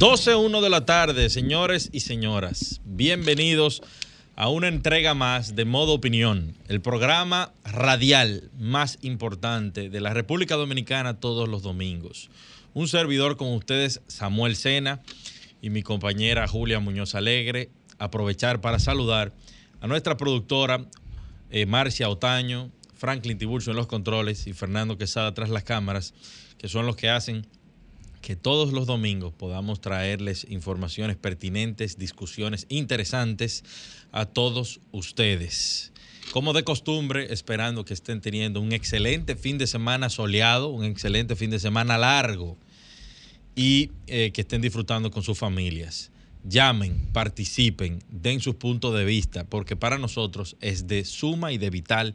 12.1 de la tarde, señores y señoras. Bienvenidos a una entrega más de Modo Opinión, el programa radial más importante de la República Dominicana todos los domingos. Un servidor con ustedes, Samuel Sena, y mi compañera Julia Muñoz Alegre. Aprovechar para saludar a nuestra productora eh, Marcia Otaño, Franklin Tiburcio en los controles y Fernando Quesada tras las cámaras, que son los que hacen que todos los domingos podamos traerles informaciones pertinentes, discusiones interesantes a todos ustedes. Como de costumbre, esperando que estén teniendo un excelente fin de semana soleado, un excelente fin de semana largo y eh, que estén disfrutando con sus familias. Llamen, participen, den sus puntos de vista, porque para nosotros es de suma y de vital.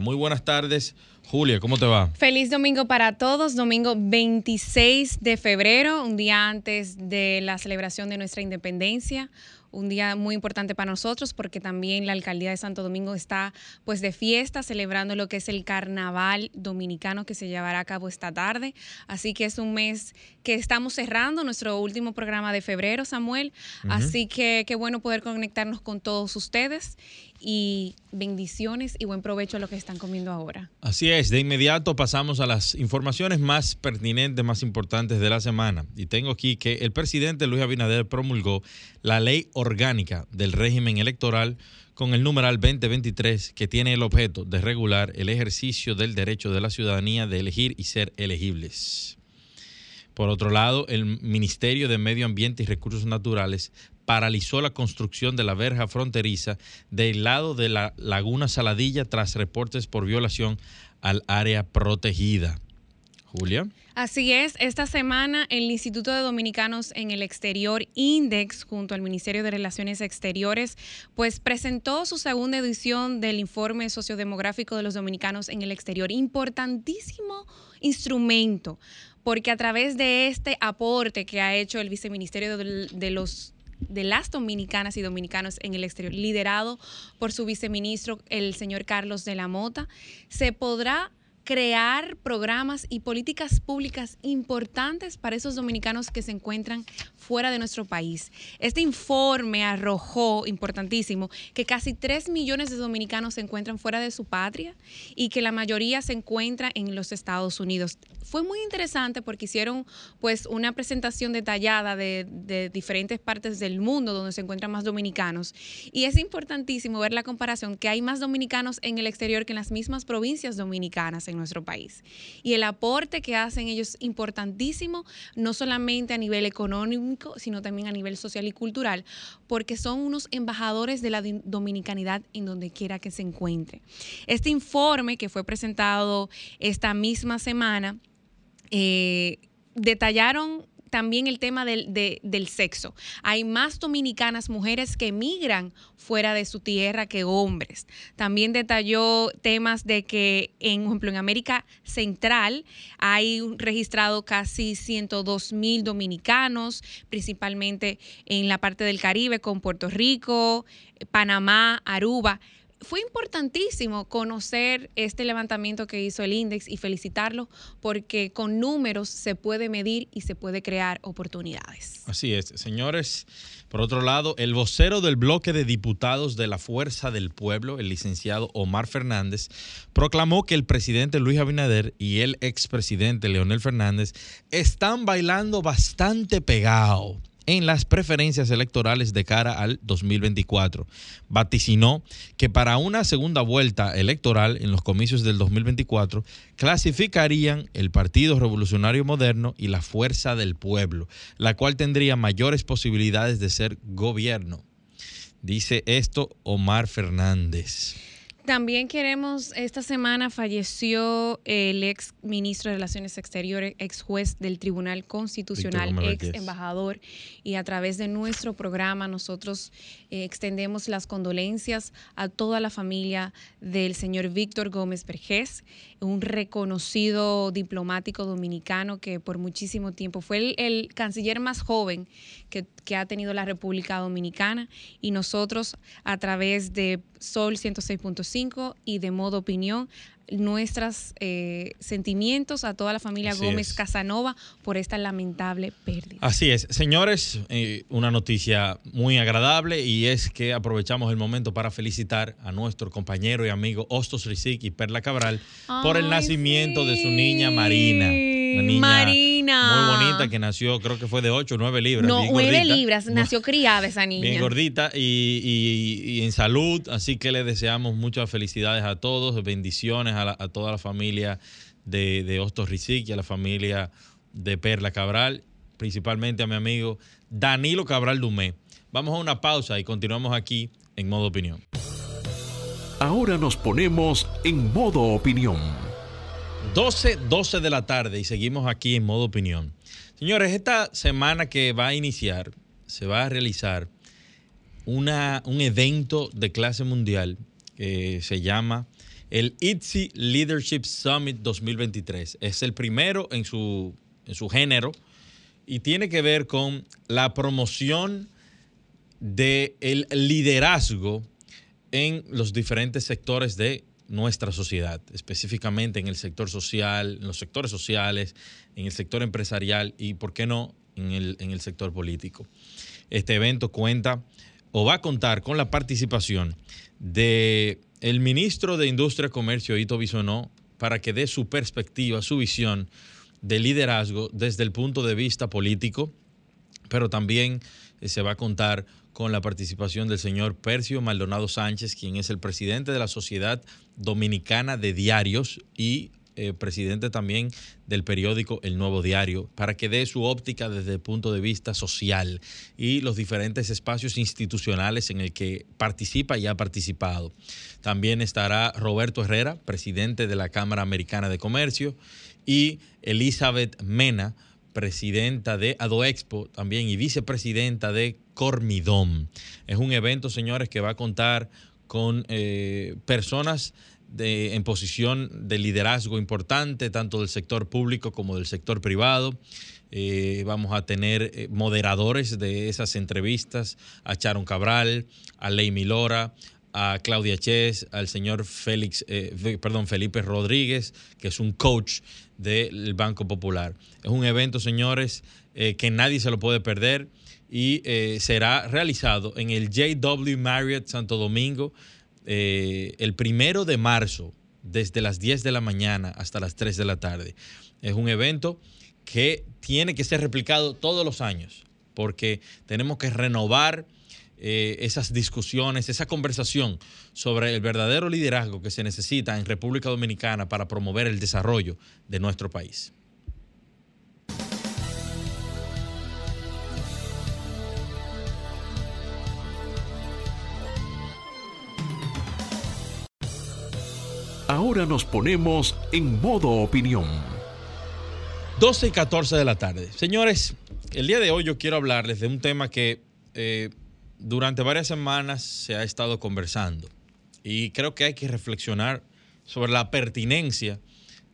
Muy buenas tardes. Julia, ¿cómo te va? Feliz domingo para todos, domingo 26 de febrero, un día antes de la celebración de nuestra independencia un día muy importante para nosotros porque también la alcaldía de Santo Domingo está pues de fiesta celebrando lo que es el carnaval dominicano que se llevará a cabo esta tarde. Así que es un mes que estamos cerrando nuestro último programa de febrero, Samuel. Así que qué bueno poder conectarnos con todos ustedes y bendiciones y buen provecho a lo que están comiendo ahora. Así es, de inmediato pasamos a las informaciones más pertinentes, más importantes de la semana. Y tengo aquí que el presidente Luis Abinader promulgó la ley orgánica del régimen electoral con el numeral 2023 que tiene el objeto de regular el ejercicio del derecho de la ciudadanía de elegir y ser elegibles. Por otro lado, el Ministerio de Medio Ambiente y Recursos Naturales paralizó la construcción de la verja fronteriza del lado de la laguna Saladilla tras reportes por violación al área protegida. Julia. Así es, esta semana el Instituto de Dominicanos en el Exterior, INDEX, junto al Ministerio de Relaciones Exteriores, pues presentó su segunda edición del informe sociodemográfico de los dominicanos en el exterior. Importantísimo instrumento, porque a través de este aporte que ha hecho el Viceministerio de los de las dominicanas y dominicanos en el exterior, liderado por su viceministro, el señor Carlos de la Mota, se podrá crear programas y políticas públicas importantes para esos dominicanos que se encuentran fuera de nuestro país. Este informe arrojó, importantísimo, que casi 3 millones de dominicanos se encuentran fuera de su patria y que la mayoría se encuentra en los Estados Unidos. Fue muy interesante porque hicieron pues una presentación detallada de, de diferentes partes del mundo donde se encuentran más dominicanos y es importantísimo ver la comparación que hay más dominicanos en el exterior que en las mismas provincias dominicanas en nuestro país. Y el aporte que hacen ellos es importantísimo, no solamente a nivel económico, sino también a nivel social y cultural, porque son unos embajadores de la dominicanidad en donde quiera que se encuentre. Este informe que fue presentado esta misma semana, eh, detallaron también el tema del, del, sexo. Hay más dominicanas mujeres que emigran fuera de su tierra que hombres. También detalló temas de que, en, por ejemplo, en América Central hay registrado casi 102 mil dominicanos, principalmente en la parte del Caribe con Puerto Rico, Panamá, Aruba fue importantísimo conocer este levantamiento que hizo el INDEX y felicitarlo porque con números se puede medir y se puede crear oportunidades. Así es, señores. Por otro lado, el vocero del bloque de diputados de la Fuerza del Pueblo, el licenciado Omar Fernández, proclamó que el presidente Luis Abinader y el expresidente Leonel Fernández están bailando bastante pegado en las preferencias electorales de cara al 2024. Vaticinó que para una segunda vuelta electoral en los comicios del 2024 clasificarían el Partido Revolucionario Moderno y la Fuerza del Pueblo, la cual tendría mayores posibilidades de ser gobierno. Dice esto Omar Fernández. También queremos, esta semana falleció el ex ministro de Relaciones Exteriores, ex juez del Tribunal Constitucional, ex embajador, y a través de nuestro programa nosotros eh, extendemos las condolencias a toda la familia del señor Víctor Gómez Vergés, un reconocido diplomático dominicano que por muchísimo tiempo fue el, el canciller más joven que, que ha tenido la República Dominicana. Y nosotros a través de Sol 106.5 y de modo opinión nuestros eh, sentimientos a toda la familia Gómez Casanova por esta lamentable pérdida. Así es. Señores, eh, una noticia muy agradable y es que aprovechamos el momento para felicitar a nuestro compañero y amigo Hostos Rizik y Perla Cabral por el nacimiento de su niña Marina. Una niña Marina. Muy bonita que nació, creo que fue de 8 o 9 libras. No, 9 libras, nació criada esa niña. Bien gordita y, en salud, así que le deseamos muchas felicidades a todos, bendiciones a, toda la familia de, de Hostos Rizik y a la familia de Perla Cabral, principalmente a mi amigo Danilo Cabral Dumé. Vamos a una pausa y continuamos aquí en modo opinión. Ahora nos ponemos en modo opinión. 12, 12 de la tarde y seguimos aquí en modo opinión. Señores, esta semana que va a iniciar, se va a realizar una, un evento de clase mundial que se llama el ITZY Leadership Summit 2023. Es el primero en su, en su género y tiene que ver con la promoción del liderazgo en los diferentes sectores de nuestra sociedad, específicamente en el sector social, en los sectores sociales, en el sector empresarial y, ¿por qué no?, en el, en el sector político. Este evento cuenta o va a contar con la participación de el ministro de Industria, Comercio, Ito Bisonó, para que dé su perspectiva, su visión de liderazgo desde el punto de vista político, pero también eh, se va a contar con la participación del señor Percio Maldonado Sánchez, quien es el presidente de la Sociedad Dominicana de Diarios y eh, presidente también del periódico El Nuevo Diario, para que dé su óptica desde el punto de vista social y los diferentes espacios institucionales en el que participa y ha participado. También estará Roberto Herrera, presidente de la Cámara Americana de Comercio, y Elizabeth Mena, presidenta de Adoexpo también y vicepresidenta de Cormidom. Es un evento, señores, que va a contar con eh, personas en posición de liderazgo importante, tanto del sector público como del sector privado. Eh, vamos a tener eh, moderadores de esas entrevistas, a Charon Cabral, a Ley Milora, a Claudia Ches, al señor Félix, perdón, Felipe Rodríguez, que es un coach del Banco Popular. Es un evento, señores, que nadie se lo puede perder y será realizado en el JW Marriott Santo Domingo eh, el primero de marzo, desde las 10 de la mañana hasta las 3 de la tarde. Es un evento que tiene que ser replicado todos los años, porque tenemos que renovar eh, esas discusiones, esa conversación sobre el verdadero liderazgo que se necesita en República Dominicana para promover el desarrollo de nuestro país. Ahora nos ponemos en modo opinión. 12 y 14 de la tarde. Señores, el día de hoy yo quiero hablarles de un tema que eh, durante varias semanas se ha estado conversando y creo que hay que reflexionar sobre la pertinencia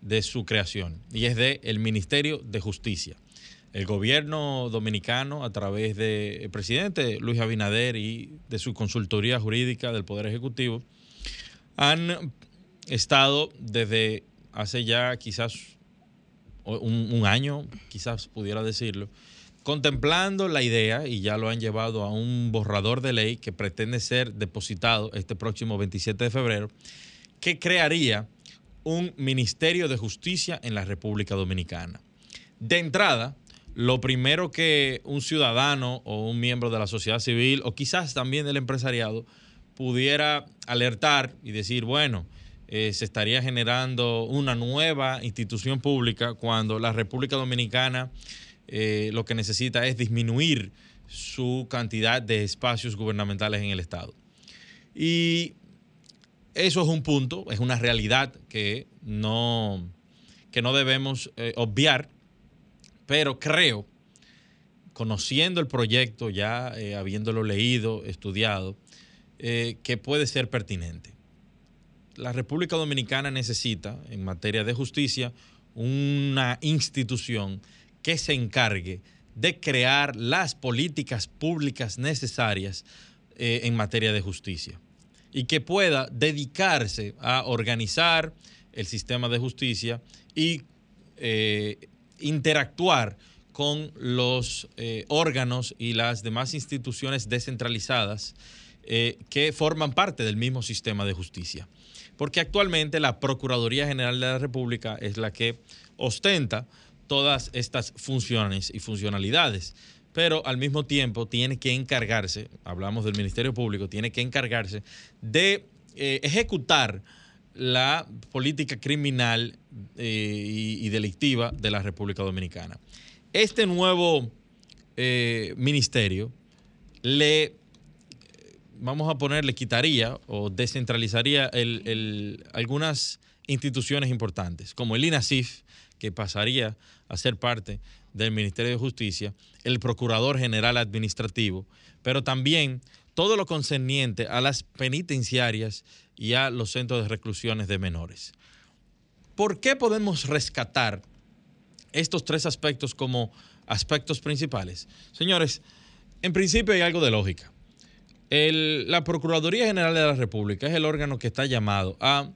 de su creación y es de el Ministerio de Justicia. El gobierno dominicano, a través del presidente Luis Abinader y de su consultoría jurídica del Poder Ejecutivo, han estado desde hace ya quizás un, año, quizás pudiera decirlo, contemplando la idea, y ya lo han llevado a un borrador de ley que pretende ser depositado este próximo 27 de febrero, que crearía un Ministerio de Justicia en la República Dominicana. De entrada, lo primero que un ciudadano o un miembro de la sociedad civil o quizás también del empresariado pudiera alertar y decir, bueno, eh, se estaría generando una nueva institución pública cuando la República Dominicana eh, lo que necesita es disminuir su cantidad de espacios gubernamentales en el Estado. Y eso es un punto, es una realidad que no, que no debemos eh, obviar, pero creo, conociendo el proyecto, ya eh, habiéndolo leído, estudiado, que puede ser pertinente. La República Dominicana necesita, en materia de justicia, una institución que se encargue de crear las políticas públicas necesarias en materia de justicia y que pueda dedicarse a organizar el sistema de justicia y eh, interactuar con los eh, órganos y las demás instituciones descentralizadas eh, que forman parte del mismo sistema de justicia. Porque actualmente la Procuraduría General de la República es la que ostenta todas estas funciones y funcionalidades pero al mismo tiempo tiene que encargarse, hablamos del Ministerio Público, tiene que encargarse de eh, ejecutar la política criminal eh, y, delictiva de la República Dominicana. Este nuevo eh, ministerio le, vamos a poner, le quitaría o descentralizaría algunas instituciones importantes, como el INASIF, que pasaría a ser parte del Ministerio de Justicia, el Procurador General Administrativo, pero también todo lo concerniente a las penitenciarias y a los centros de reclusiones de menores. ¿Por qué podemos rescatar estos tres aspectos como aspectos principales? Señores, en principio hay algo de lógica. la Procuraduría General de la República es el órgano que está llamado a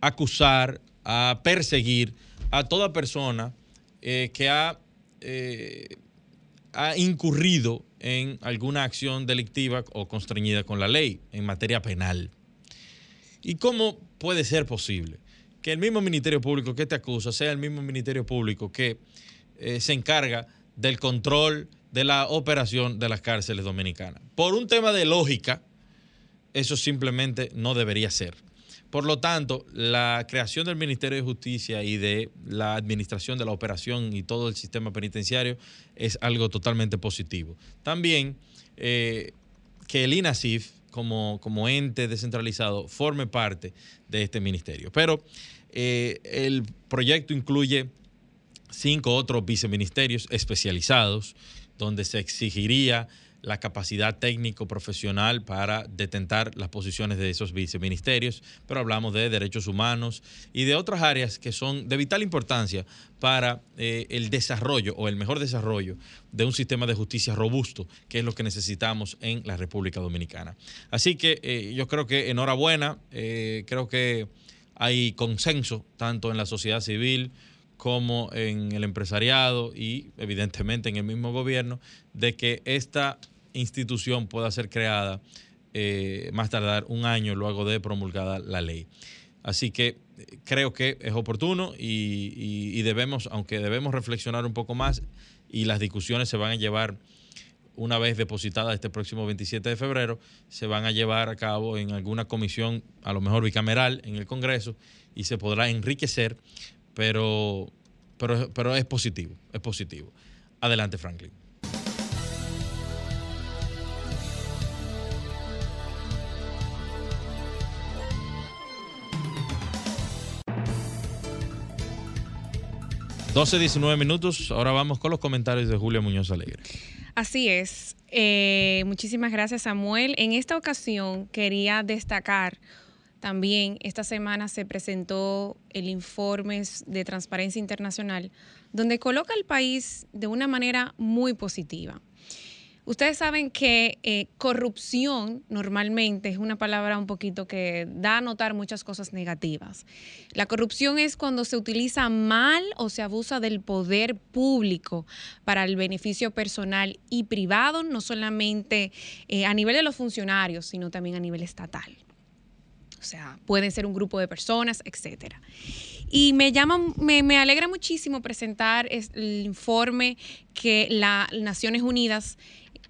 acusar, a perseguir a toda persona eh, que ha eh, ha incurrido en alguna acción delictiva o constreñida con la ley en materia penal. ¿Y cómo puede ser posible que el mismo Ministerio Público que te acusa sea el mismo Ministerio Público que eh, se encarga del control de la operación de las cárceles dominicanas? Por un tema de lógica, eso simplemente no debería ser. Por lo tanto, la creación del Ministerio de Justicia y de la administración de la operación y todo el sistema penitenciario es algo totalmente positivo. También eh, que el INASIF, como, como, ente descentralizado, forme parte de este ministerio. Pero eh, el proyecto incluye cinco otros viceministerios especializados, donde se exigiría la capacidad técnico-profesional para detentar las posiciones de esos viceministerios, pero hablamos de derechos humanos y de otras áreas que son de vital importancia para eh, el desarrollo o el mejor desarrollo de un sistema de justicia robusto, que es lo que necesitamos en la República Dominicana. Así que eh, yo creo que enhorabuena, eh, creo que hay consenso tanto en la sociedad civil, como en el empresariado y evidentemente en el mismo gobierno, de que esta institución pueda ser creada eh, más tardar un año luego de promulgada la ley. Así que eh, creo que es oportuno y, debemos, aunque debemos reflexionar un poco más y las discusiones se van a llevar una vez depositada este próximo 27 de febrero, se van a llevar a cabo en alguna comisión, a lo mejor bicameral, en el Congreso, y se podrá enriquecer, pero, pero, pero es positivo, es positivo. Adelante, Franklin. 12, 19 minutos. Ahora vamos con los comentarios de Julio Muñoz Alegre. Así es. Eh, muchísimas gracias, Samuel. En esta ocasión quería destacar también, esta semana se presentó el informe de Transparencia Internacional, donde coloca al país de una manera muy positiva. Ustedes saben que eh, corrupción normalmente es una palabra un poquito que da a notar muchas cosas negativas. La corrupción es cuando se utiliza mal o se abusa del poder público para el beneficio personal y privado, no solamente eh, a nivel de los funcionarios, sino también a nivel estatal. O sea, pueden ser un grupo de personas, etcétera. Y me llama, me, me alegra muchísimo presentar el informe que las Naciones Unidas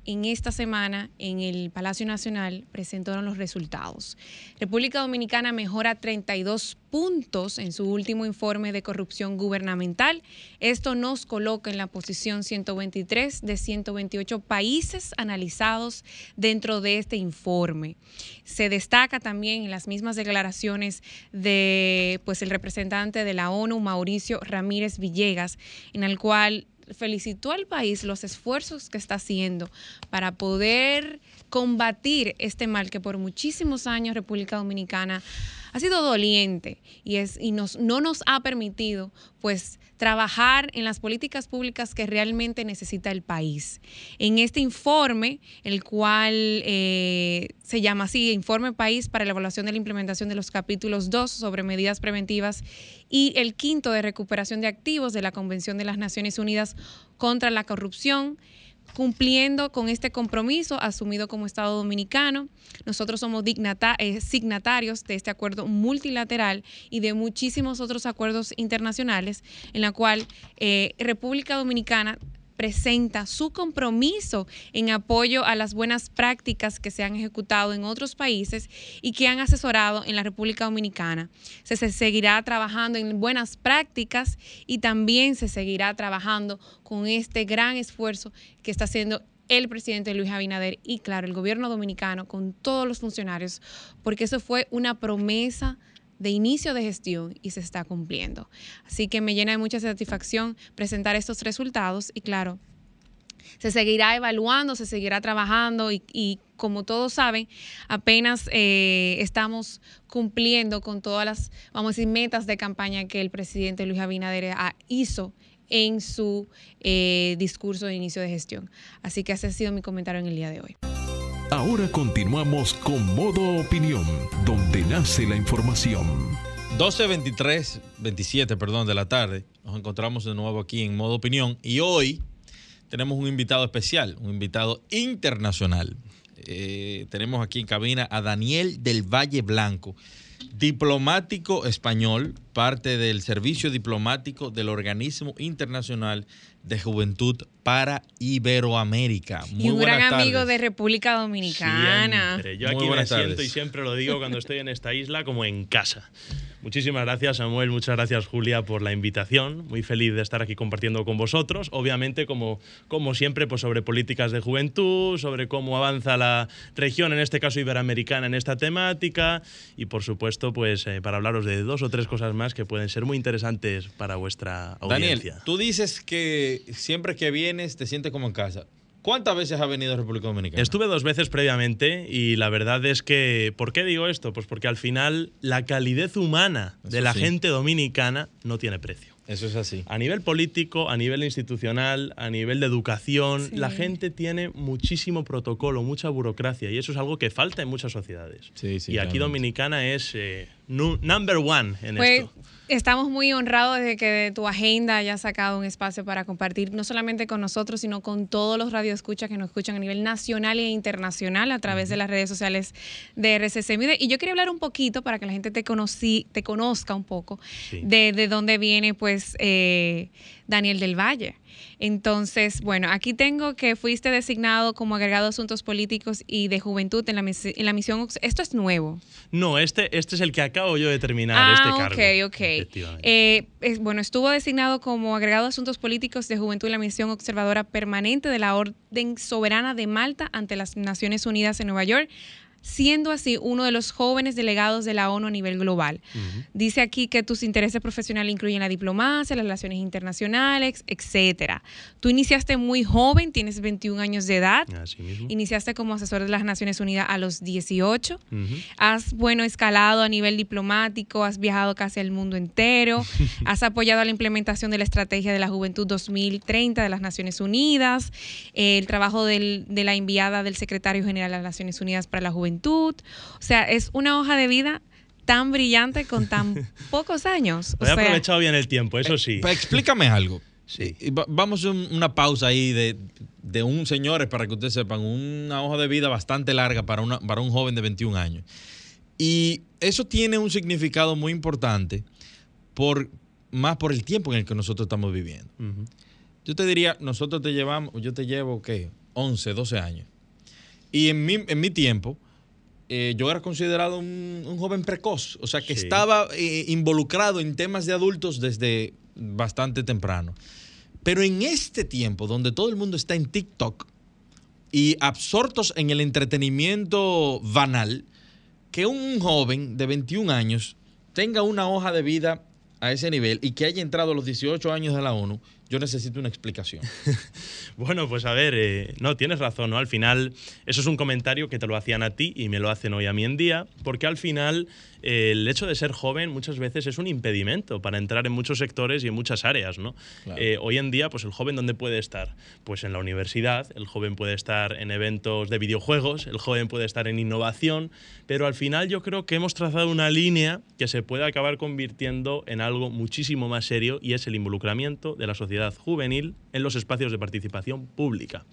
en esta semana en el Palacio Nacional presentaron los resultados. República Dominicana mejora 32 puntos en su último informe de corrupción gubernamental. Esto nos coloca en la posición 123 de 128 países analizados dentro de este informe. Se destaca también en las mismas declaraciones de pues el representante de la ONU Mauricio Ramírez Villegas en el cual felicitó al país los esfuerzos que está haciendo para poder combatir este mal que por muchísimos años República Dominicana ha sido doliente y, es, y nos, no nos ha permitido pues trabajar en las políticas públicas que realmente necesita el país. En este informe, el cual eh, se llama así, Informe País para la Evaluación de la Implementación de los capítulos 2 sobre medidas preventivas y el quinto de recuperación de activos de la Convención de las Naciones Unidas contra la Corrupción, cumpliendo con este compromiso asumido como Estado dominicano. Nosotros somos eh, signatarios de este acuerdo multilateral y de muchísimos otros acuerdos internacionales en la cual eh, República Dominicana presenta su compromiso en apoyo a las buenas prácticas que se han ejecutado en otros países y que han asesorado en la República Dominicana. Se, seguirá trabajando en buenas prácticas y también se seguirá trabajando con este gran esfuerzo que está haciendo el presidente Luis Abinader y, claro, el gobierno dominicano con todos los funcionarios, porque eso fue una promesa de inicio de gestión y se está cumpliendo. Así que me llena de mucha satisfacción presentar estos resultados y claro, se seguirá evaluando, se seguirá trabajando y, como todos saben, apenas eh, estamos cumpliendo con todas las, vamos a decir, metas de campaña que el presidente Luis Abinader hizo en su eh, discurso de inicio de gestión. Así que ese ha sido mi comentario en el día de hoy. Ahora continuamos con Modo Opinión, donde nace la información. 12.23, 27, perdón, de la tarde. Nos encontramos de nuevo aquí en Modo Opinión y hoy tenemos un invitado especial, un invitado internacional. Eh, tenemos aquí en cabina a Daniel del Valle Blanco, diplomático español, parte del servicio diplomático del organismo internacional de Juventud para Iberoamérica. Muy y un gran amigo de República Dominicana. Yo aquí me siento y siempre lo digo cuando estoy en esta isla como en casa. Muchísimas gracias Samuel, muchas gracias Julia por la invitación. Muy feliz de estar aquí compartiendo con vosotros. Obviamente, como, como siempre, pues sobre políticas de juventud, sobre cómo avanza la región, en este caso iberoamericana, en esta temática y por supuesto, pues eh, para hablaros de dos o tres cosas más que pueden ser muy interesantes para vuestra audiencia. Daniel, tú dices que siempre que vienes te sientes como en casa. ¿Cuántas veces ha venido a República Dominicana? Estuve dos veces previamente y la verdad es que, ¿por qué digo esto? Pues porque al final la calidez humana de la gente dominicana no tiene precio. Eso es así. A nivel político, a nivel institucional, a nivel de educación, la gente tiene muchísimo protocolo, mucha burocracia y eso es algo que falta en muchas sociedades. y aquí Dominicana es eh, number one en pues, esto. Estamos muy honrados de que de tu agenda hayas sacado un espacio para compartir no solamente con nosotros, sino con todos los radioescuchas que nos escuchan a nivel nacional e internacional a través de las redes sociales de RCC. Y yo quería hablar un poquito para que la gente te, conocí, te conozca un poco de, de, dónde viene pues eh, Daniel del Valle. Entonces, bueno, aquí tengo que fuiste designado como agregado de Asuntos Políticos y de Juventud en la, en la misión. Esto es nuevo. No, este, este es el que acabo yo de terminar, ah, este cargo. Ok, ok. Eh, bueno, estuvo designado como agregado de Asuntos Políticos de Juventud en la misión observadora permanente de la Orden Soberana de Malta ante las Naciones Unidas en Nueva York siendo así uno de los jóvenes delegados de la ONU a nivel global. Dice aquí que tus intereses profesionales incluyen la diplomacia, las relaciones internacionales, etcétera. Tú iniciaste muy joven, tienes 21 años de edad. Iniciaste como asesor de las Naciones Unidas a los 18. Has, bueno, escalado a nivel diplomático, has viajado casi al mundo entero, has apoyado la implementación de la Estrategia de la Juventud 2030 de las Naciones Unidas, el trabajo de la enviada del Secretario General de las Naciones Unidas para la Juventud o sea, es una hoja de vida tan brillante con tan pocos años. he aprovechado bien el tiempo, eso sí. explícame algo. Sí. Vamos a una pausa ahí de, un, señores, para que ustedes sepan, una hoja de vida bastante larga para, una, para un joven de 21 años. Y eso tiene un significado muy importante, por, más por el tiempo en el que nosotros estamos viviendo. Yo te diría, nosotros te llevamos, yo te llevo, ¿qué? 11, 12 años. Y en mi, en mi tiempo, eh, yo era considerado un, un joven precoz, o sea que Sí. estaba eh, involucrado en temas de adultos desde bastante temprano. Pero en este tiempo, donde todo el mundo está en TikTok y absortos en el entretenimiento banal, que un joven de 21 años tenga una hoja de vida a ese nivel y que haya entrado a los 18 años de la ONU, yo necesito una explicación. Bueno, pues a ver, eh, no, tienes razón, ¿no? Al final, eso es un comentario que te lo hacían a ti y me lo hacen hoy a mí en día, porque al final eh, el hecho de ser joven muchas veces es un impedimento para entrar en muchos sectores y en muchas áreas, ¿no? Claro. Eh, hoy en día, pues el joven, ¿dónde puede estar? Pues en la universidad, el joven puede estar en eventos de videojuegos, el joven puede estar en innovación, pero al final yo creo que hemos trazado una línea que se puede acabar convirtiendo en algo muchísimo más serio y es el involucramiento de la sociedad juvenil en los espacios de participación pública.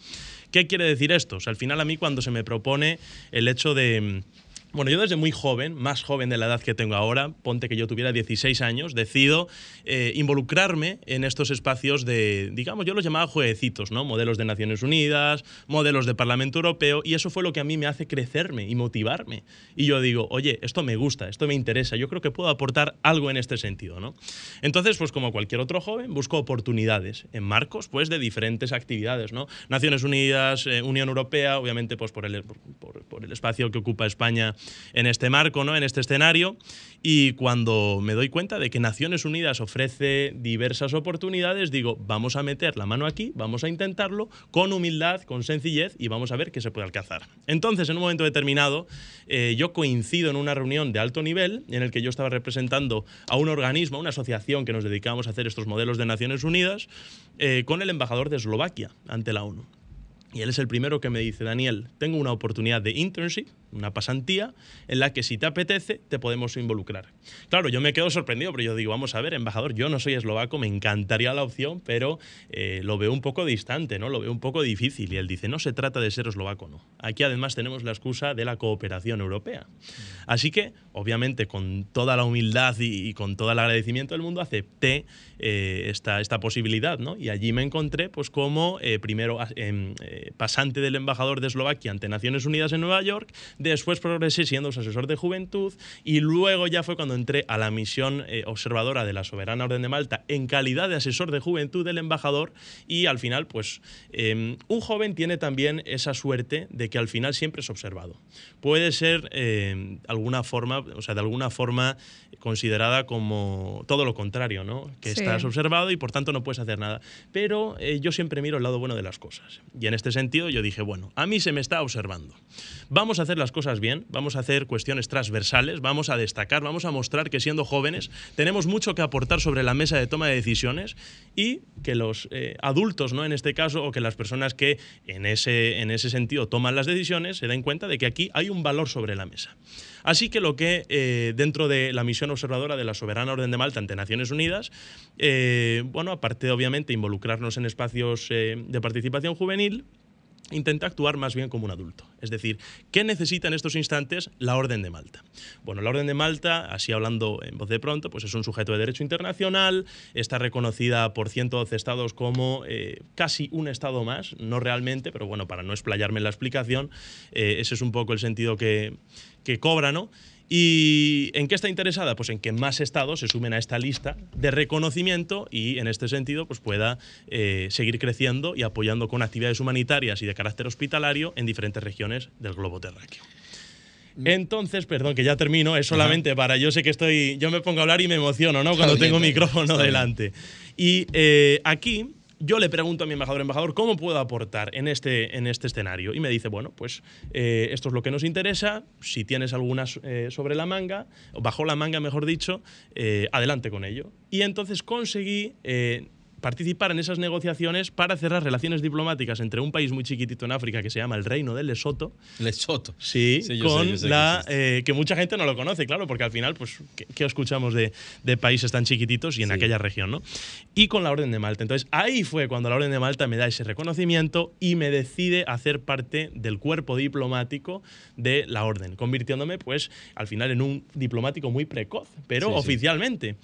¿Qué quiere decir esto? Al final a mí cuando se me propone el hecho de... Bueno, yo desde muy joven, más joven de la edad que tengo ahora, ponte que yo tuviera 16 años, decido eh, involucrarme en estos espacios de, digamos, yo los llamaba jueguecitos, ¿no? Modelos de Naciones Unidas, modelos de Parlamento Europeo, y eso fue lo que a mí me hace crecerme y motivarme. Y yo digo, oye, esto me gusta, esto me interesa, yo creo que puedo aportar algo en este sentido, ¿no? Entonces, pues como cualquier otro joven, busco oportunidades en marcos, pues, de diferentes actividades, ¿no? Naciones Unidas, eh, Unión Europea, obviamente, pues por el, por- por el espacio que ocupa España en este marco, ¿no? En este escenario. Y cuando me doy cuenta de que Naciones Unidas ofrece diversas oportunidades, digo, vamos a meter la mano aquí, vamos a intentarlo con humildad, con sencillez y vamos a ver qué se puede alcanzar. Entonces, en un momento determinado, eh, yo coincido en una reunión de alto nivel en el que yo estaba representando a un organismo, una asociación que nos dedicamos a hacer estos modelos de Naciones Unidas, eh, con el embajador de Eslovaquia ante la ONU. Y él es el primero que me dice, Daniel, tengo una oportunidad de internship, una pasantía, en la que si te apetece te podemos involucrar. Claro, yo me quedo sorprendido, pero yo digo, vamos a ver, embajador, yo no soy eslovaco, me encantaría la opción, pero eh, lo veo un poco distante, ¿no? Lo veo un poco difícil. Y él dice, no se trata de ser eslovaco, no. Aquí además tenemos la excusa de la cooperación europea. Así que, obviamente, con toda la humildad y, con todo el agradecimiento del mundo, acepté eh, esta, esta posibilidad, ¿no? Y allí me encontré, pues, como eh, primero as- pasante del embajador de Eslovaquia ante Naciones Unidas en Nueva York, después progresé siendo su asesor de juventud y luego ya fue cuando entré a la misión eh, observadora de la Soberana Orden de Malta en calidad de asesor de juventud del embajador y al final, pues, em, un joven tiene también esa suerte de que al final siempre es observado. Puede ser em, alguna forma, o sea, de alguna forma considerada como todo lo contrario, ¿no? Que Sí. estás observado y por tanto no puedes hacer nada. Pero eh, yo siempre miro el lado bueno de las cosas. Y en este sentido yo dije, bueno, a mí se me está observando. Vamos a hacer las cosas bien, vamos a hacer cuestiones transversales, vamos a destacar, vamos a mostrar que siendo jóvenes tenemos mucho que aportar sobre la mesa de toma de decisiones y que los eh, adultos, ¿no? En este caso, o que las personas que en ese, en ese sentido toman las decisiones se den cuenta de que aquí hay un valor sobre la mesa. Así que lo que eh, dentro de la misión observadora de la Soberana Orden de Malta ante Naciones Unidas, eh, bueno, aparte de obviamente involucrarnos en espacios eh, de participación juvenil, intenta actuar más bien como un adulto. Es decir, ¿qué necesita en estos instantes la Orden de Malta? Bueno, la Orden de Malta, así hablando en voz de pronto, pues es un sujeto de derecho internacional, está reconocida por 112 estados como eh, casi un estado más, no realmente, pero bueno, para no explayarme en la explicación, eh, ese es un poco el sentido que, que cobra, ¿no? ¿Y en qué está interesada? Pues en que más estados se sumen a esta lista de reconocimiento y en este sentido pues pueda eh, seguir creciendo y apoyando con actividades humanitarias y de carácter hospitalario en diferentes regiones del globo terráqueo. Entonces, perdón, que ya termino, es solamente para, yo sé que estoy, yo me pongo a hablar y me emociono, ¿no? Cuando tengo micrófono delante. Y eh, aquí yo le pregunto a mi embajador, embajador, ¿cómo puedo aportar en este, en este escenario? Y me dice, bueno, pues eh, esto es lo que nos interesa, si tienes algunas eh, sobre la manga, o bajo la manga, mejor dicho, eh, adelante con ello. Y entonces conseguí... participar en esas negociaciones para cerrar relaciones diplomáticas entre un país muy chiquitito en África que se llama el Reino de Lesoto, Lesoto. Sí, Sí, sé, con sé que la existe. eh, que mucha gente no lo conoce, claro, porque al final, pues, ¿qué, qué escuchamos de, de países tan chiquititos y en Sí. aquella región, no? Y con la Orden de Malta. Entonces, ahí fue cuando la Orden de Malta me da ese reconocimiento y me decide hacer parte del cuerpo diplomático de la Orden, convirtiéndome, pues, al final en un diplomático muy precoz, pero sí. oficialmente.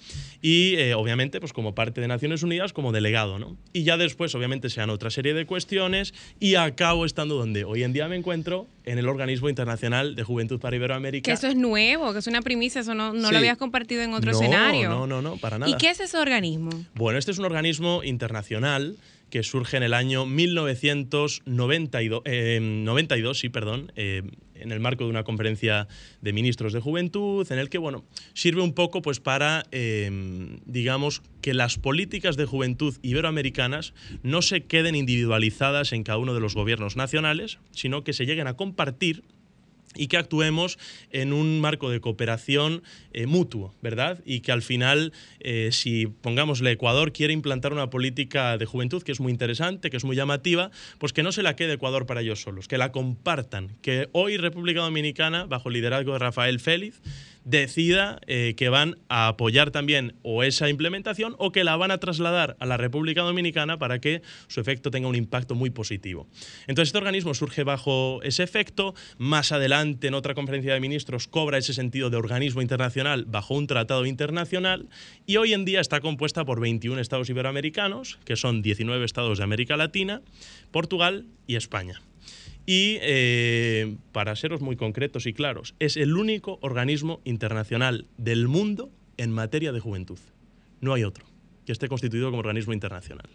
Y, eh, obviamente, pues, como parte de Naciones Unidas, como como delegado, ¿no? Y ya después, obviamente, se dan otra serie de cuestiones y acabo estando donde hoy en día me encuentro, en el Organismo Internacional de Juventud para Iberoamérica. Que eso es nuevo, que es una primicia, eso no, no Sí. lo habías compartido en otro no, escenario. No, no, no, para nada. ¿Y qué es ese organismo? Bueno, este es un organismo internacional que surge en el año 1992, eh, 92, sí, perdón, eh, en el marco de una conferencia de ministros de juventud, en el que, bueno, sirve un poco pues para, eh, digamos, que las políticas de juventud iberoamericanas no se queden individualizadas en cada uno de los gobiernos nacionales, sino que se lleguen a compartir y que actuemos en un marco de cooperación eh, mutuo, ¿verdad? Y que al final, eh, si pongámosle Ecuador quiere implantar una política de juventud que es muy interesante, que es muy llamativa, pues que no se la quede Ecuador para ellos solos, que la compartan, que hoy República Dominicana, bajo el liderazgo de Rafael Félix, decida eh, que van a apoyar también o esa implementación o que la van a trasladar a la República Dominicana para que su efecto tenga un impacto muy positivo. Entonces este organismo surge bajo ese efecto, más adelante en otra conferencia de ministros cobra ese sentido de organismo internacional bajo un tratado internacional y hoy en día está compuesta por 21 estados iberoamericanos, que son 19 estados de América Latina, Portugal y España. Y eh, para seros muy concretos y claros, es el único organismo internacional del mundo en materia de juventud. No hay otro que esté constituido como organismo internacional.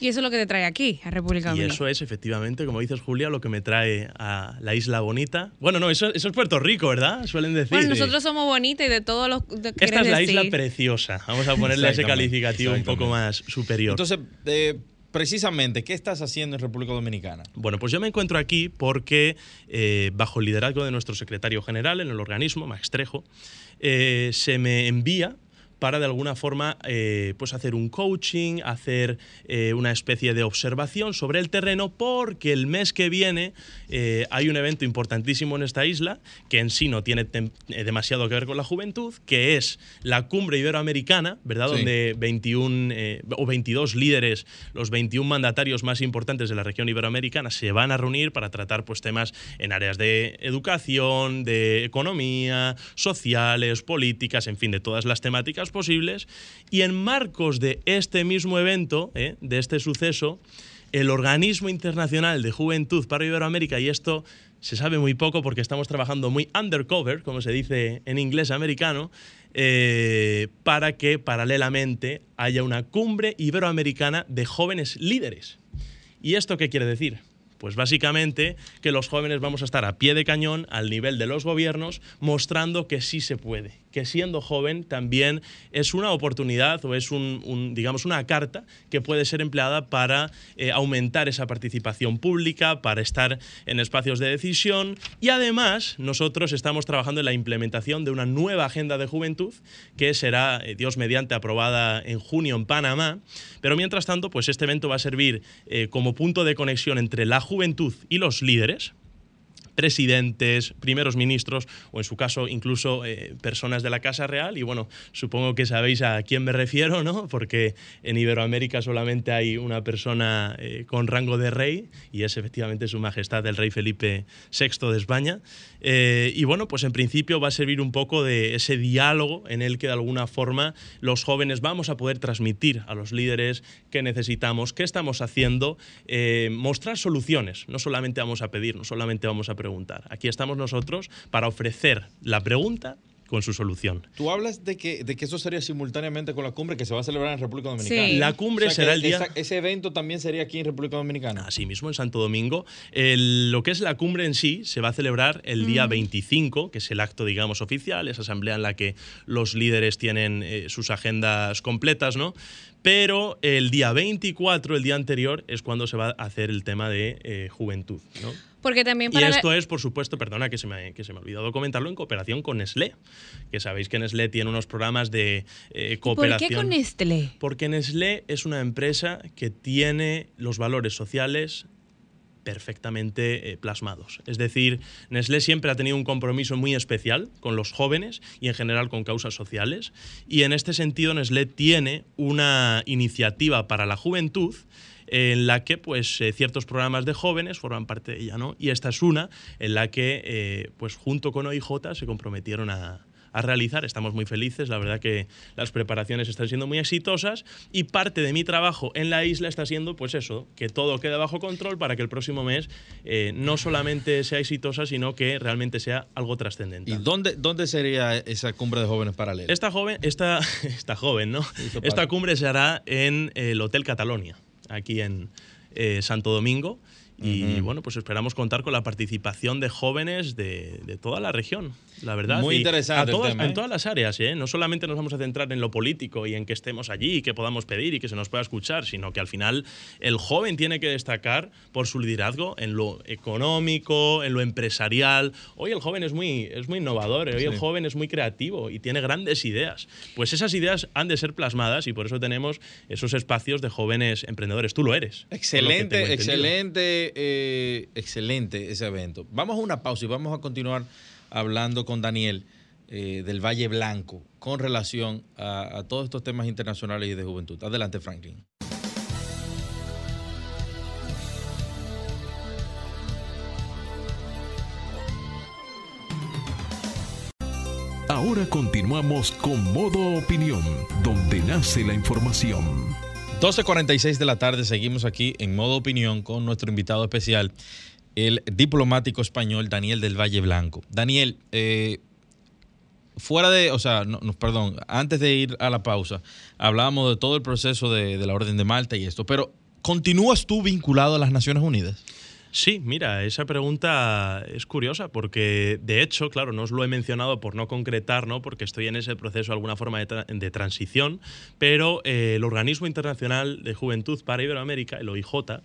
Y eso es lo que te trae aquí, a República Y Dominicana. eso es efectivamente, como dices Julia, lo que me trae a la isla bonita. Bueno, no, eso, eso es Puerto Rico, ¿verdad? Suelen decir. Bueno, nosotros somos bonitas y de todos los... de- Esta ¿quieres es la isla decir? preciosa. Vamos a ponerle ese calificativo un poco más superior. Entonces, eh, precisamente, ¿qué estás haciendo en República Dominicana? Bueno, pues yo me encuentro aquí porque, eh, bajo el liderazgo de nuestro secretario general en el organismo, Max Trejo, eh, se me envía para de alguna forma eh, pues hacer un coaching, hacer eh, una especie de observación sobre el terreno, porque el mes que viene eh, hay un evento importantísimo en esta isla que en sí no tiene demasiado que ver con la juventud, que es la cumbre iberoamericana, ¿verdad? Sí. Donde 21 eh, o 22 líderes, los 21 mandatarios más importantes de la región iberoamericana se van a reunir para tratar pues, temas en áreas de educación, de economía, sociales, políticas, en fin, de todas las temáticas posibles. Y en marcos de este mismo evento, eh, de este suceso, el Organismo Internacional de Juventud para Iberoamérica, y esto se sabe muy poco porque estamos trabajando muy undercover, como se dice en inglés americano, eh, para que paralelamente haya una cumbre iberoamericana de jóvenes líderes. ¿Y esto qué quiere decir? Pues básicamente que los jóvenes vamos a estar a pie de cañón al nivel de los gobiernos mostrando que sí se puede, que siendo joven también es una oportunidad o es un, digamos una carta que puede ser empleada para eh, aumentar esa participación pública, para estar en espacios de decisión y además nosotros estamos trabajando en la implementación de una nueva agenda de juventud que será, eh, Dios mediante, aprobada en junio en Panamá. Pero mientras tanto, pues este evento va a servir eh, como punto de conexión entre la juventud y los líderes, presidentes, primeros ministros o en su caso incluso eh, personas de la Casa Real. Y bueno, supongo que sabéis a quién me refiero, ¿no? Porque en Iberoamérica solamente hay una persona eh, con rango de rey y es efectivamente Su Majestad el Rey Felipe VI de España. Eh, y bueno, pues en principio va a servir un poco de ese diálogo en el que de alguna forma los jóvenes vamos a poder transmitir a los líderes qué necesitamos, qué estamos haciendo, eh, mostrar soluciones. No solamente vamos a pedir, no solamente vamos a preguntar. Aquí estamos nosotros para ofrecer la pregunta con su solución. Tú hablas de que, de que eso sería simultáneamente con la cumbre que se va a celebrar en República Dominicana. Sí. La cumbre O sea, será el día... esa- ese evento también sería aquí en República Dominicana. Asimismo, en Santo Domingo, el- lo que es la cumbre en sí se va a celebrar el día 25, que es el acto, digamos, oficial, esa asamblea en la que los líderes tienen eh, sus agendas completas, ¿no? Pero el día 24, el día anterior, es cuando se va a hacer el tema de eh, juventud, ¿no? Porque también Y para... esto es, por supuesto, perdona que se, me, que se me ha olvidado comentarlo, en cooperación con Nestlé, que sabéis que Nestlé tiene unos programas de eh, ¿Por cooperación. qué con Nestlé? Porque Nestlé es una empresa que tiene los valores sociales perfectamente eh, plasmados. Es decir, Nestlé siempre ha tenido un compromiso muy especial con los jóvenes y en general con causas sociales. Y en este sentido, Nestlé tiene una iniciativa para la juventud en la que pues eh, ciertos programas de jóvenes forman parte de ella, ¿no? Y esta es una en la que eh, pues junto con OIJ se comprometieron a, a realizar. Estamos muy felices, la verdad que las preparaciones están siendo muy exitosas y parte de mi trabajo en la isla está siendo pues eso, que todo quede bajo control para que el próximo mes eh, no solamente sea exitosa, sino que realmente sea algo trascendente. ¿Y dónde, dónde sería esa cumbre de jóvenes paralelos? Esta joven, esta, esta joven, ¿no? Esta cumbre se hará en el Hotel Catalonia, aquí en eh, Santo Domingo. Y bueno, pues esperamos contar con la participación de jóvenes de, de toda la región, la verdad. Muy Y interesante todas- el tema, ¿eh? En todas las áreas, ¿eh? No solamente nos vamos a centrar en lo político y en que estemos allí y que podamos pedir y que se nos pueda escuchar, sino que al final el joven tiene que destacar por su liderazgo en lo económico, en lo empresarial. Hoy el joven es muy, es muy innovador, ¿eh? hoy el Sí. joven es muy creativo y tiene grandes ideas. Pues esas ideas han de ser plasmadas y por eso tenemos esos espacios de jóvenes emprendedores. Tú lo eres. por lo eh, excelente ese evento. Vamos a una pausa y vamos a continuar hablando con Daniel eh, del Valle Blanco con relación a todos estos temas internacionales y de juventud. Adelante, Franklin. Ahora continuamos con Modo Opinión, donde nace la información. 12.46 de la tarde, seguimos aquí en modo opinión con nuestro invitado especial, el diplomático español Daniel del Valle Blanco. Daniel, eh, fuera de, o sea, no, perdón, antes de ir a la pausa, hablábamos de todo el proceso de la Orden de Malta y esto, pero ¿continúas tú vinculado a las Naciones Unidas? Sí, mira, esa pregunta es curiosa porque, de hecho, claro, no os lo he mencionado por no concretar, ¿no? porque estoy en ese proceso de alguna forma de, de transición, pero eh, el Organismo Internacional de Juventud para Iberoamérica, el OIJ,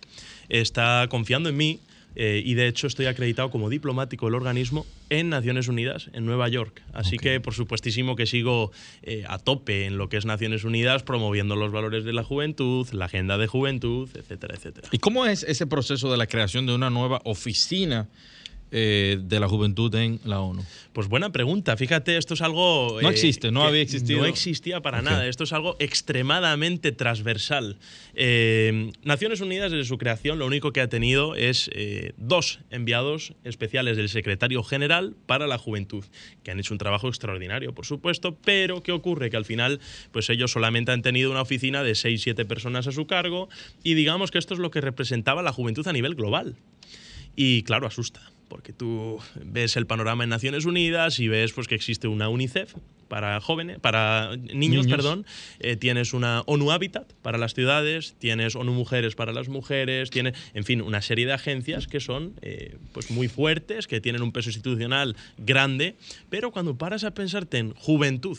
está confiando en mí eh, y, de hecho, estoy acreditado como diplomático del organismo en Naciones Unidas, en Nueva York. Así que, por supuestísimo, que sigo eh, a tope en lo que es Naciones Unidas, promoviendo los valores de la juventud, la agenda de juventud, etcétera, etcétera. ¿Y cómo es ese proceso de la creación de una nueva oficina eh, de la juventud en la ONU? Pues buena pregunta. Fíjate, esto es algo. No existe, no había existido. No existía para nada. Esto es algo extremadamente transversal. Eh, Naciones Unidas, desde su creación, lo único que ha tenido es eh, dos enviados especiales del secretario general para la juventud, que han hecho un trabajo extraordinario, por supuesto. Pero, ¿qué ocurre? Que al final, pues ellos solamente han tenido una oficina de 6-7 personas a su cargo. Y digamos que esto es lo que representaba la juventud a nivel global. Y claro, asusta, porque tú ves el panorama en Naciones Unidas y ves pues, que existe una UNICEF para jóvenes, para niños, Niños. perdón, eh, tienes una ONU Habitat para las ciudades, tienes ONU Mujeres para las mujeres, tienes, en fin, una serie de agencias que son eh, pues muy fuertes, que tienen un peso institucional grande, pero cuando paras a pensarte en juventud,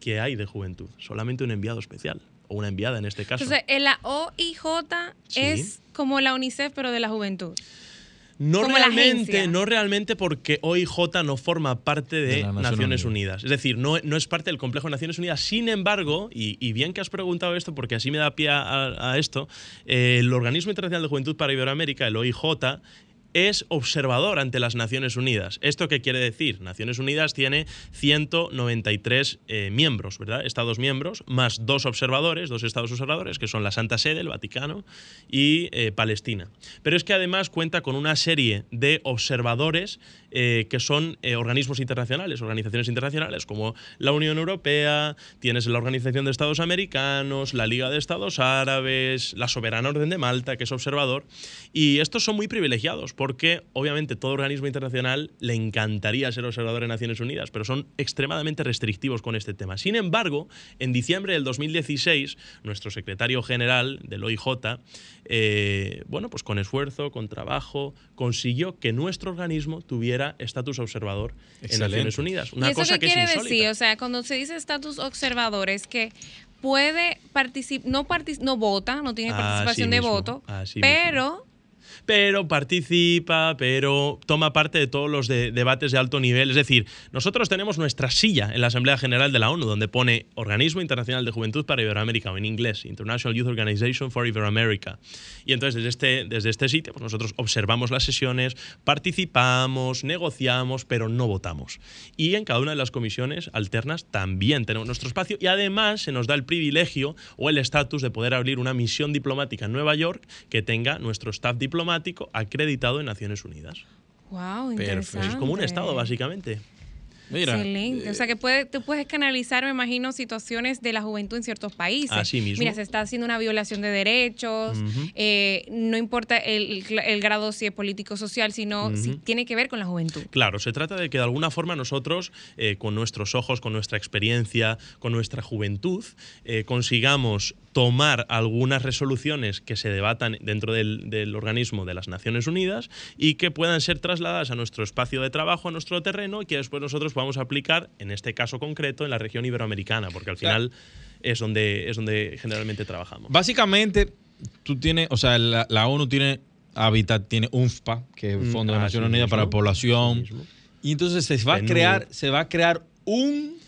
¿qué hay de juventud? Solamente un enviado especial o una enviada en este caso. Entonces, eh, la OIJ Sí. es como la UNICEF, pero de la juventud. No Como realmente, no realmente porque OIJ no forma parte de, Naciones Naciones Unidas. Unidas. Es decir, no, no es parte del complejo de Naciones Unidas. Sin embargo, y, y bien que has preguntado esto, porque así me da pie a, a esto, eh, el Organismo Internacional de Juventud para Iberoamérica, el OIJ, es observador ante las Naciones Unidas. ¿Esto qué quiere decir? Naciones Unidas tiene 193 eh, miembros, ¿verdad? Estados miembros, más dos observadores, dos estados observadores, que son la Santa Sede, el Vaticano y eh, Palestina. Pero es que además cuenta con una serie de observadores eh, que son eh, organismos internacionales, organizaciones internacionales, como la Unión Europea, tienes la Organización de Estados Americanos, la Liga de Estados Árabes, la Soberana Orden de Malta, que es observador. Y estos son muy privilegiados porque obviamente todo organismo internacional le encantaría ser observador en Naciones Unidas, pero son extremadamente restrictivos con este tema. Sin embargo, en diciembre del 2016, nuestro secretario general del OIJ, eh, bueno, pues con esfuerzo, con trabajo, consiguió que nuestro organismo tuviera estatus observador en Excelente. Naciones Unidas. Una ¿Y eso cosa qué que quiere decir? O sea, cuando se dice estatus observador es que puede participar, no, partici- no vota, no tiene Así participación de mismo, voto, así pero pero participa, pero toma parte de todos los de- debates de alto nivel. Es decir, nosotros tenemos nuestra silla en la Asamblea General de la ONU, donde pone Organismo Internacional de Juventud para Iberoamérica, o en inglés, International Youth Organization for Iberoamerica. Y entonces, desde este, desde este sitio, pues nosotros observamos las sesiones, participamos, negociamos, pero no votamos. Y en cada una de las comisiones alternas también tenemos nuestro espacio y además se nos da el privilegio o el estatus de poder abrir una misión diplomática en Nueva York que tenga nuestro staff diplomático acreditado en Naciones Unidas. wow, Perfecto. interesante. Es como un estado, básicamente. Mira, Excelente. o sea que puede, tú puedes canalizar, me imagino, situaciones de la juventud en ciertos países. Así mismo. Mira, se está haciendo una violación de derechos, eh, no importa el, el grado si es político social, sino si tiene que ver con la juventud. Claro, se trata de que de alguna forma nosotros, eh, con nuestros ojos, con nuestra experiencia, con nuestra juventud, eh, consigamos tomar algunas resoluciones que se debatan dentro del, del organismo de las Naciones Unidas y que puedan ser trasladadas a nuestro espacio de trabajo, a nuestro terreno, y que después nosotros podamos aplicar, en este caso concreto, en la región iberoamericana, porque al Claro. final es donde, es donde generalmente trabajamos. Básicamente, tú tienes, o sea, la, la ONU tiene Habitat, tiene UNFPA, que es el Mm, Fondo de así Naciones Unidas para la Población. Y entonces se va a crear, se va a crear un,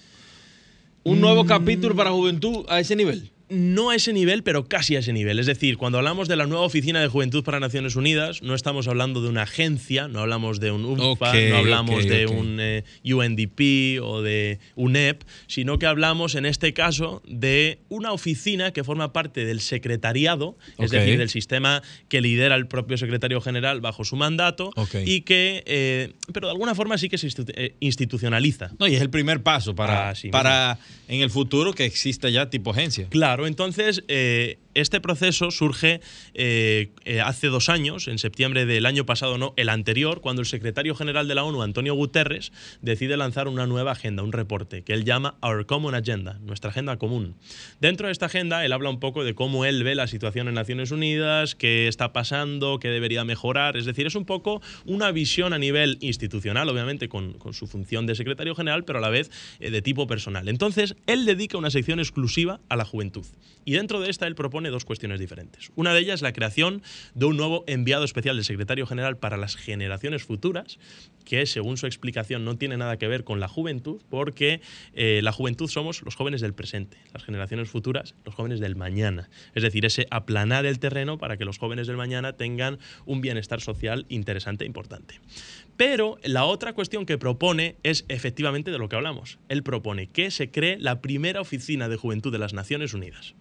un nuevo capítulo para juventud a ese nivel. No a ese nivel, pero casi a ese nivel. Es decir, cuando hablamos de la nueva Oficina de Juventud para Naciones Unidas, no estamos hablando de una agencia, no hablamos de un UNFPA, no hablamos de un eh, UNDP o de UNEP, sino que hablamos en este caso de una oficina que forma parte del secretariado, es decir, del sistema que lidera el propio secretario general bajo su mandato y que, eh, pero de alguna forma sí que se institu- eh, institucionaliza. No, y es el primer paso para, para en el futuro que exista ya tipo agencia. Claro, entonces eh, este proceso surge eh, eh, hace dos años, en septiembre del año pasado, no, el anterior, cuando el secretario general de la ONU, Antonio Guterres, decide lanzar una nueva agenda, un reporte, que él llama Our Common Agenda, nuestra agenda común. Dentro de esta agenda, él habla un poco de cómo él ve la situación en Naciones Unidas, qué está pasando, qué debería mejorar, es decir, es un poco una visión a nivel institucional, obviamente con, con su función de secretario general, pero a la vez eh, de tipo personal. Entonces, él dedica una sección exclusiva a la juventud. Y dentro de esta él propone dos cuestiones diferentes. Una de ellas la creación de un nuevo enviado especial del secretario general para las generaciones futuras, que según su explicación no tiene nada que ver con la juventud, porque eh, la juventud somos los jóvenes del presente, las generaciones futuras, los jóvenes del mañana. Es decir, ese aplanar el terreno para que los jóvenes del mañana tengan un bienestar social interesante e importante. Pero la otra cuestión que propone es efectivamente de lo que hablamos. Él propone que se cree la primera oficina de juventud de las Naciones Unidas.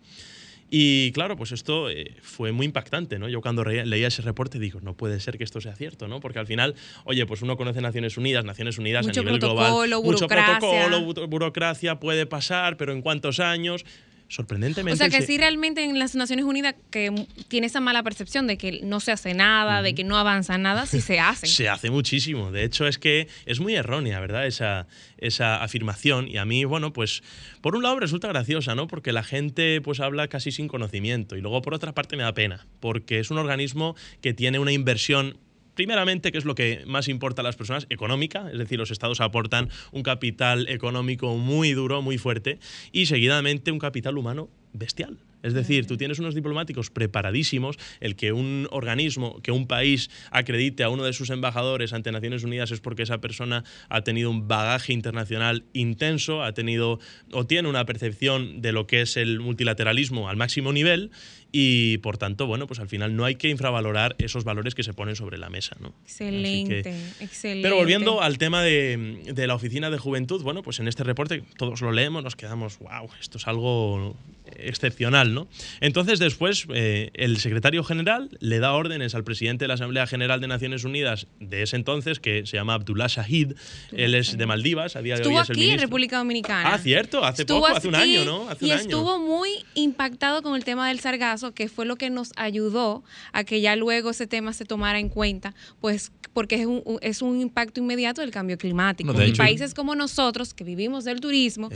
Y claro, pues esto eh, fue muy impactante, ¿no? Yo cuando leía ese reporte digo, no puede ser que esto sea cierto, ¿no? Porque al final, oye, pues uno conoce Naciones Unidas, Naciones Unidas Mucho a nivel protocolo, global, mucho protocolo, bu- burocracia puede pasar, pero ¿en cuántos años? Sorprendentemente. O sea que se- sí realmente en las Naciones Unidas que tiene esa mala percepción de que no se hace nada, de que no avanza nada, sí se hace. Se hace muchísimo. De hecho, es que es muy errónea, ¿verdad? Esa, esa afirmación. Y a mí, bueno, pues por un lado resulta graciosa, ¿no? Porque la gente pues habla casi sin conocimiento. Y luego por otra parte me da pena, porque es un organismo que tiene una inversión Primeramente, que es lo que más importa a las personas, económica, es decir, los estados aportan un capital económico muy duro, muy fuerte, y seguidamente un capital humano bestial. Es decir, tú tienes unos diplomáticos preparadísimos, el que un organismo, que un país acredite a uno de sus embajadores ante Naciones Unidas es porque esa persona ha tenido un bagaje internacional intenso, ha tenido o tiene una percepción de lo que es el multilateralismo al máximo nivel y por tanto, bueno, pues al final no hay que infravalorar esos valores que se ponen sobre la mesa, ¿no? Así que- Excelente, excelente. pero volviendo al tema de, de la Oficina de Juventud, bueno, pues en este reporte todos lo leemos, nos quedamos, wow, esto es algo excepcional, ¿no? Entonces después eh, el secretario general le da órdenes al presidente de la Asamblea General de Naciones Unidas de ese entonces, que se llama Abdullah Shahid, él es de Maldivas, a día de Estuvo hoy es el aquí en. República Dominicana. Ah, cierto, hace Estuvo poco, hace un año, ¿no? Hace y un año. estuvo muy impactado con el tema del sargazo, que fue lo que nos ayudó a que ya luego ese tema se tomara en cuenta, pues porque es un, es un impacto inmediato del cambio climático. No, y hecho- países como nosotros, que vivimos del turismo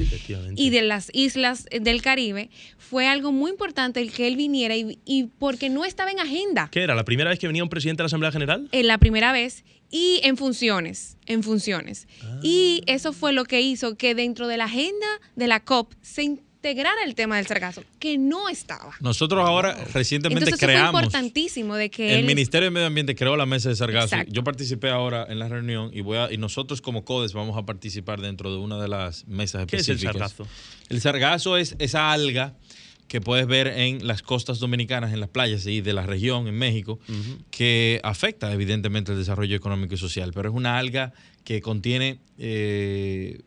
y de las islas eh, del Caribe, fue algo muy importante el que él viniera y, y porque no estaba en agenda. ¿Qué era? ¿La primera vez que venía un presidente de la Asamblea General? en la primera vez y en funciones, en funciones. Y eso fue lo que hizo que dentro de la agenda de la COP se integrara el tema del sargazo, que no estaba. Nosotros ahora recientemente Entonces eso fue creamos. importantísimo de que El él- Ministerio de Medio Ambiente creó la mesa de sargazo. Exacto. Yo participé ahora en la reunión y voy a, y nosotros como CODES vamos a participar dentro de una de las mesas ¿Qué es el específicas. sargazo? El sargazo es esa alga que puedes ver en las costas dominicanas, en las playas y de la región, en México, que afecta evidentemente el desarrollo económico y social, pero es una alga que contiene eh,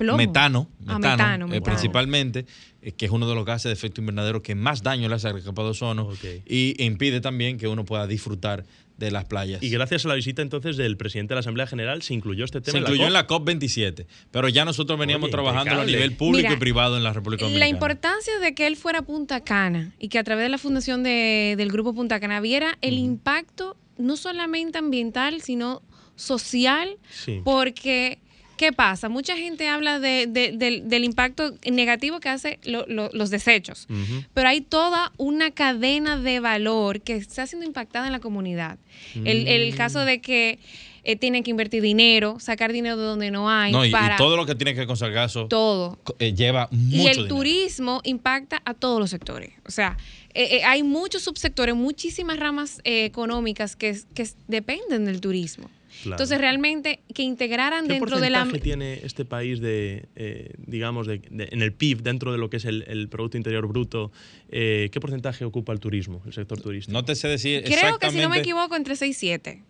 Plomo. metano, Ah, metano, metano, eh, metano. principalmente, eh, que es uno de los gases de efecto invernadero que más daño le hace al capa de ozono y impide también que uno pueda disfrutar de las playas. Y gracias a la visita entonces del presidente de la Asamblea General se incluyó este tema. Se incluyó en la COP27, pero ya nosotros veníamos Oye, trabajando a nivel público Mira, y privado en la República Dominicana. La importancia de que él fuera Punta Cana y que a través de la fundación de- del Grupo Punta Cana viera el impacto no solamente ambiental, sino social, Sí. porque... ¿Qué pasa? Mucha gente habla de- de- del, del impacto negativo que hace lo- lo- los desechos, pero hay toda una cadena de valor que está siendo impactada en la comunidad. El, el caso de que eh, tienen que invertir dinero, sacar dinero de donde no hay, No, y, y para todo lo que tiene que ver con sargazo todo. eh, lleva mucho Y el dinero. turismo impacta a todos los sectores. O sea, eh, eh, hay muchos subsectores, muchísimas ramas económicas que, que dependen del turismo. Claro. Entonces, realmente, que integraran ¿Qué dentro de la... porcentaje tiene este país de, eh, digamos, de, de- en el PIB, dentro de lo que es el, el Producto Interior Bruto, eh, qué porcentaje ocupa el turismo, el sector turístico? No te sé decir Creo que, si no me equivoco, entre 6 y 7.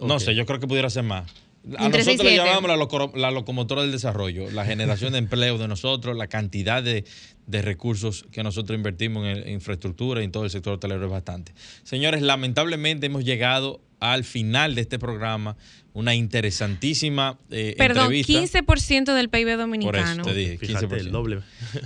No, sé, yo creo que pudiera ser más. A Entre nosotros le llamamos la, loco- la locomotora del desarrollo, la generación de empleo de nosotros, la cantidad de, de recursos que nosotros invertimos en, en infraestructura y en todo el sector hotelero es bastante. Señores, lamentablemente hemos llegado al final de este programa, una interesantísima eh, Perdón, entrevista. 15% del PIB Por eso dominicano. te dije, Fíjate, 15%. el doble.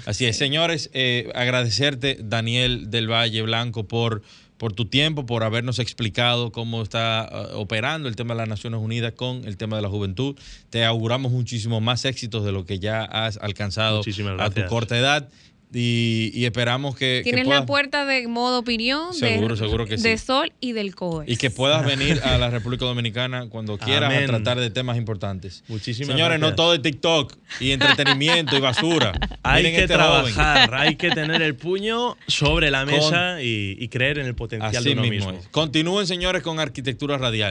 Así es, señores, eh, agradecerte, Daniel del Valle Blanco, por, por tu tiempo, por habernos explicado cómo está eh, operando el tema de las Naciones Unidas con el tema de la juventud. Te auguramos muchísimo más éxitos de lo que ya has alcanzado a tu corta edad y, y esperamos que, que Tienes puedas- la puerta de modo opinión, Seguro, de, seguro que sí. de Sol y del COE. y que puedas venir a la República Dominicana cuando quieras a tratar de temas importantes. Muchísimas Señores, no todo es TikTok y entretenimiento y basura. Hay Miren que este joven. trabajar, hay que tener el puño sobre la mesa y, y creer en el potencial Así de uno mismo. Continúen, señores, con Arquitectura Radial.